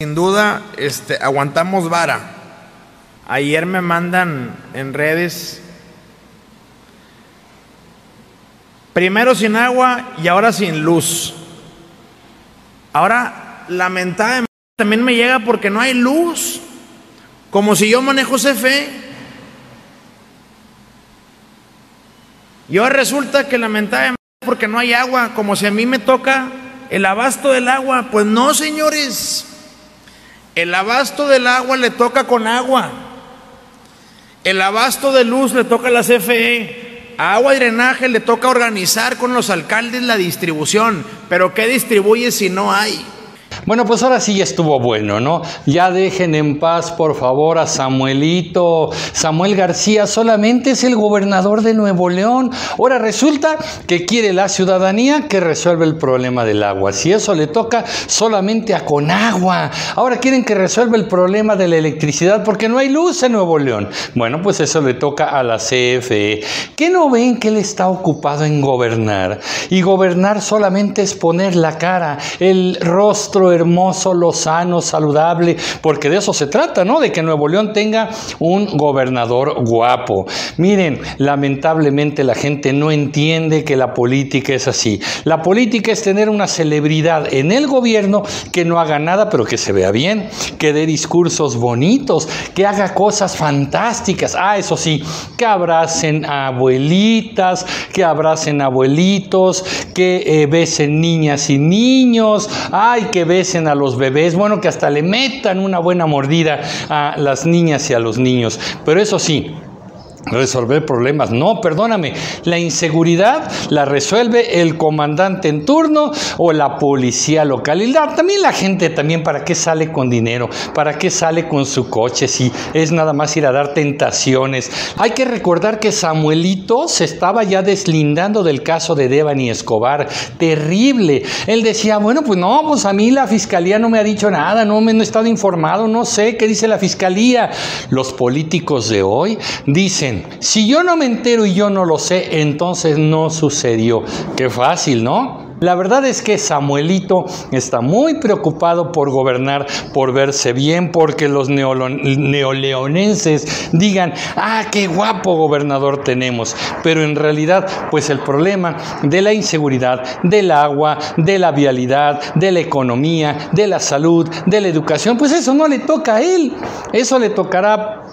Sin duda, este, aguantamos vara. Ayer me mandan en redes, primero sin agua y ahora sin luz. Ahora, lamentablemente, también me llega porque no hay luz. Como si yo manejo CFE. Y ahora resulta que lamentablemente porque no hay agua, como si a mí me toca el abasto del agua. Pues no, señores. El abasto del agua le toca con agua. El abasto de luz le toca a la CFE. A agua y drenaje le toca organizar con los alcaldes la distribución. Pero ¿qué distribuye si no hay? Bueno, pues ahora sí ya estuvo bueno, ¿no? Ya dejen en paz, por favor, a Samuelito. Samuel García solamente es el gobernador de Nuevo León. Ahora resulta que quiere la ciudadanía que resuelva el problema del agua. Si eso le toca solamente a Conagua. Ahora quieren que resuelva el problema de la electricidad porque no hay luz en Nuevo León. Bueno, pues eso le toca a la CFE. ¿Qué no ven que él está ocupado en gobernar? Y gobernar solamente es poner la cara, el rostro, hermoso, lozano, saludable, porque de eso se trata, ¿no? De que Nuevo León tenga un gobernador guapo. Miren, lamentablemente la gente no entiende que la política es así. La política es tener una celebridad en el gobierno que no haga nada, pero que se vea bien, que dé discursos bonitos, que haga cosas fantásticas. Ah, eso sí, que abracen a abuelitas, que abracen abuelitos, que eh, besen niñas y niños, ay, que besen a los bebés, bueno, que hasta le metan una buena mordida a las niñas y a los niños. Pero eso sí, resolver problemas. No, perdóname, la inseguridad la resuelve el comandante en turno o la policía local. Y también la gente, también, ¿para qué sale con dinero? ¿Para qué sale con su coche? Si es nada más ir a dar tentaciones. Hay que recordar que Samuelito se estaba ya deslindando del caso de Devani Escobar. Terrible. Él decía, bueno, pues no, pues a mí la fiscalía no me ha dicho nada, no me no he estado informado, no sé qué dice la fiscalía. Los políticos de hoy dicen, si yo no me entero y yo no lo sé, entonces no sucedió. Qué fácil, ¿no? La verdad es que Samuelito está muy preocupado por gobernar, por verse bien, porque los neoleonenses digan, ah, qué guapo gobernador tenemos. Pero en realidad, pues el problema de la inseguridad, del agua, de la vialidad, de la economía, de la salud, de la educación, pues eso no le toca a él. Eso le tocará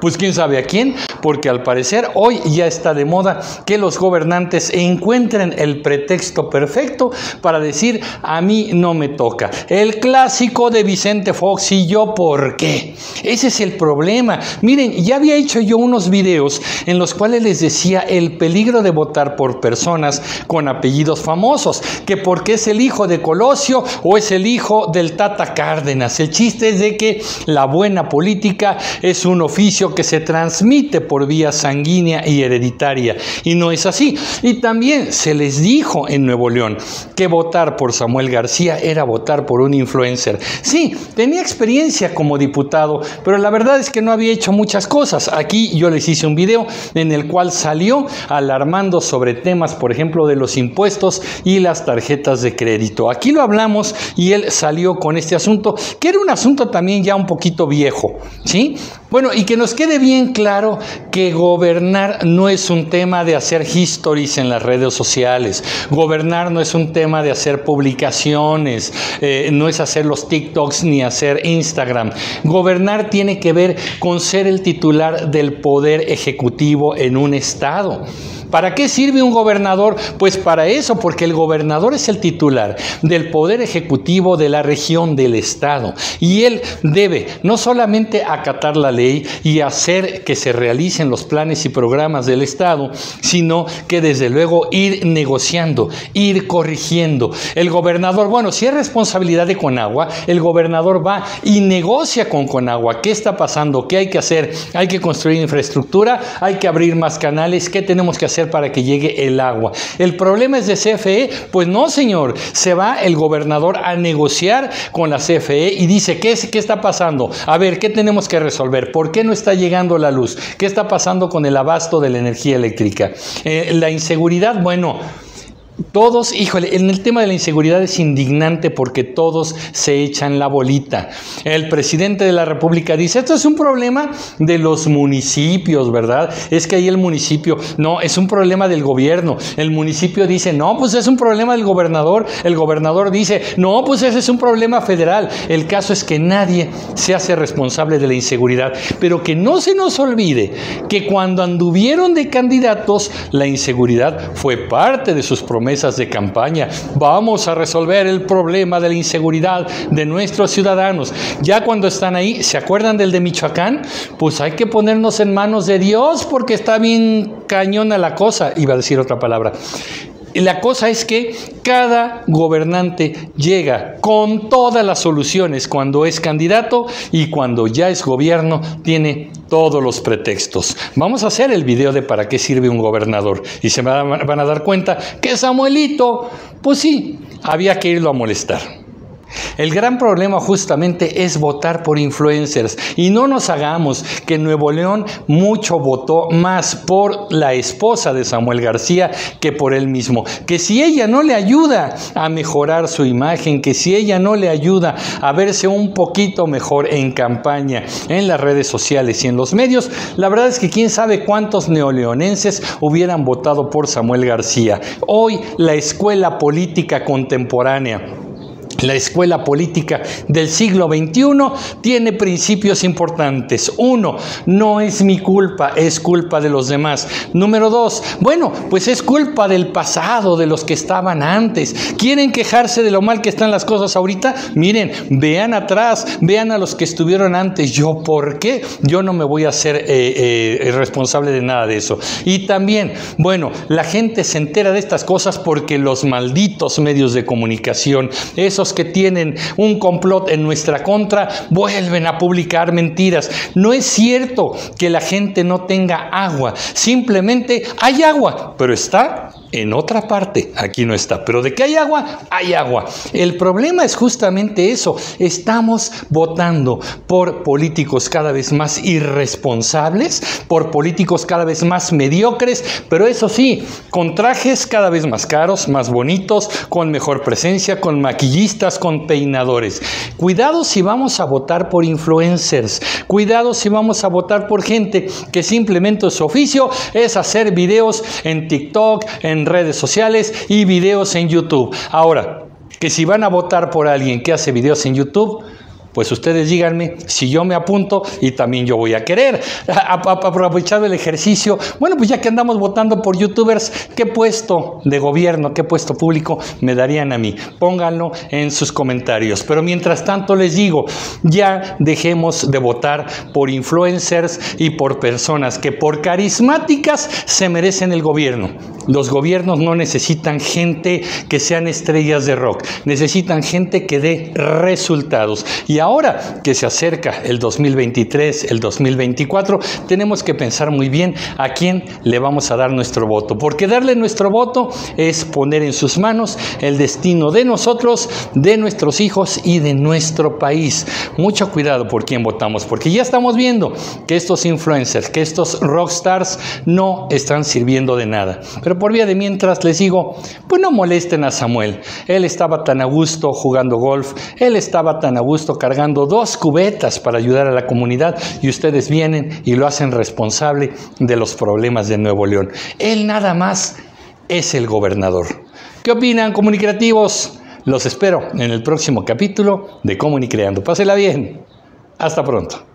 pues quién sabe a quién, porque al parecer hoy ya está de moda que los gobernantes encuentren el pretexto perfecto para decir a mí no me toca. El clásico de Vicente Fox y yo por qué. Ese es el problema. Miren, ya había hecho yo unos videos en los cuales les decía el peligro de votar por personas con apellidos famosos, que porque es el hijo de Colosio o es el hijo del Tata Cárdenas. El chiste es de que la buena política es un oficio que se transmite por vía sanguínea y hereditaria. Y no es así. Y también se les dijo en Nuevo León que votar por Samuel García era votar por un influencer. Sí, tenía experiencia como diputado, pero la verdad es que no había hecho muchas cosas. Aquí yo les hice un video en el cual salió alarmando sobre temas, por ejemplo, de los impuestos y las tarjetas de crédito. Aquí lo hablamos y él salió con este asunto, que era un asunto también ya un poquito viejo, ¿sí? Bueno, y que nos quede bien claro que gobernar no es un tema de hacer histories en las redes sociales. Gobernar no es un tema de hacer publicaciones, eh, no es hacer los TikToks ni hacer Instagram. Gobernar tiene que ver con ser el titular del poder ejecutivo en un estado. ¿Para qué sirve un gobernador? Pues para eso, porque el gobernador es el titular del poder ejecutivo de la región, del Estado. Y él debe no solamente acatar la ley y hacer que se realicen los planes y programas del Estado, sino que desde luego ir negociando, ir corrigiendo. El gobernador, bueno, si es responsabilidad de Conagua, el gobernador va y negocia con Conagua. ¿Qué está pasando? ¿Qué hay que hacer? Hay que construir infraestructura, hay que abrir más canales, ¿qué tenemos que hacer? Para que llegue el agua. El problema es de CFE, pues no, señor, se va el gobernador a negociar con la CFE y dice, ¿qué, qué está pasando? A ver, ¿qué tenemos que resolver? ¿Por qué no está llegando la luz? ¿Qué está pasando con el abasto de la energía eléctrica? Eh, la inseguridad, bueno, todos, híjole, en el tema de la inseguridad es indignante porque todos se echan la bolita. El presidente de la República dice, esto es un problema de los municipios, ¿verdad? Es que ahí el municipio, no, es un problema del gobierno. El municipio dice, no, pues es un problema del gobernador. El gobernador dice, no, pues ese es un problema federal. El caso es que nadie se hace responsable de la inseguridad. Pero que no se nos olvide que cuando anduvieron de candidatos, la inseguridad fue parte de sus promesas mesas de campaña. Vamos a resolver el problema de la inseguridad de nuestros ciudadanos. Ya cuando están ahí, ¿se acuerdan del de Michoacán? Pues hay que ponernos en manos de Dios porque está bien cañona la cosa. Iba a decir otra palabra. La cosa es que cada gobernante llega con todas las soluciones cuando es candidato y cuando ya es gobierno tiene todos los pretextos. Vamos a hacer el video de para qué sirve un gobernador y se van a dar cuenta que Samuelito, pues sí, había que irlo a molestar. El gran problema justamente es votar por influencers y no nos hagamos que Nuevo León mucho votó más por la esposa de Samuel García que por él mismo. Que si ella no le ayuda a mejorar su imagen, que si ella no le ayuda a verse un poquito mejor en campaña, en las redes sociales y en los medios, la verdad es que quién sabe cuántos neoleonenses hubieran votado por Samuel García. Hoy la escuela política contemporánea la escuela política del siglo XXI tiene principios importantes. Uno, no es mi culpa, es culpa de los demás. Número dos, bueno, pues es culpa del pasado, de los que estaban antes. ¿Quieren quejarse de lo mal que están las cosas ahorita? Miren, vean atrás, vean a los que estuvieron antes. ¿Yo por qué? Yo no me voy a ser eh, eh, responsable de nada de eso. Y también, bueno, la gente se entera de estas cosas porque los malditos medios de comunicación, esos que tienen un complot en nuestra contra vuelven a publicar mentiras. No es cierto que la gente no tenga agua, simplemente hay agua, pero está en otra parte, aquí no está. Pero de que hay agua, hay agua. El problema es justamente eso. Estamos votando por políticos cada vez más irresponsables, por políticos cada vez más mediocres, pero eso sí, con trajes cada vez más caros, más bonitos, con mejor presencia, con maquillistas, con peinadores. Cuidado si vamos a votar por influencers. Cuidado si vamos a votar por gente que simplemente su oficio es hacer videos en TikTok, en redes sociales y videos en YouTube. Ahora, que si van a votar por alguien que hace videos en YouTube, pues ustedes díganme si yo me apunto y también yo voy a querer. Aprovechando el ejercicio, bueno, pues ya que andamos votando por youtubers, ¿qué puesto de gobierno, qué puesto público me darían a mí? Pónganlo en sus comentarios. Pero mientras tanto les digo, ya dejemos de votar por influencers y por personas que por carismáticas se merecen el gobierno. Los gobiernos no necesitan gente que sean estrellas de rock, necesitan gente que dé resultados. Y ahora que se acerca el 2023, el 2024, tenemos que pensar muy bien a quién le vamos a dar nuestro voto, porque darle nuestro voto es poner en sus manos el destino de nosotros, de nuestros hijos y de nuestro país. Mucho cuidado por quién votamos, porque ya estamos viendo que estos influencers, que estos rockstars no están sirviendo de nada. Pero por vía de mientras les digo, pues no molesten a Samuel. Él estaba tan a gusto jugando golf, él estaba tan a gusto cargando dos cubetas para ayudar a la comunidad y ustedes vienen y lo hacen responsable de los problemas de Nuevo León. Él nada más es el gobernador. ¿Qué opinan, comunicativos? Los espero en el próximo capítulo de Comunicreando. Pásela bien. Hasta pronto.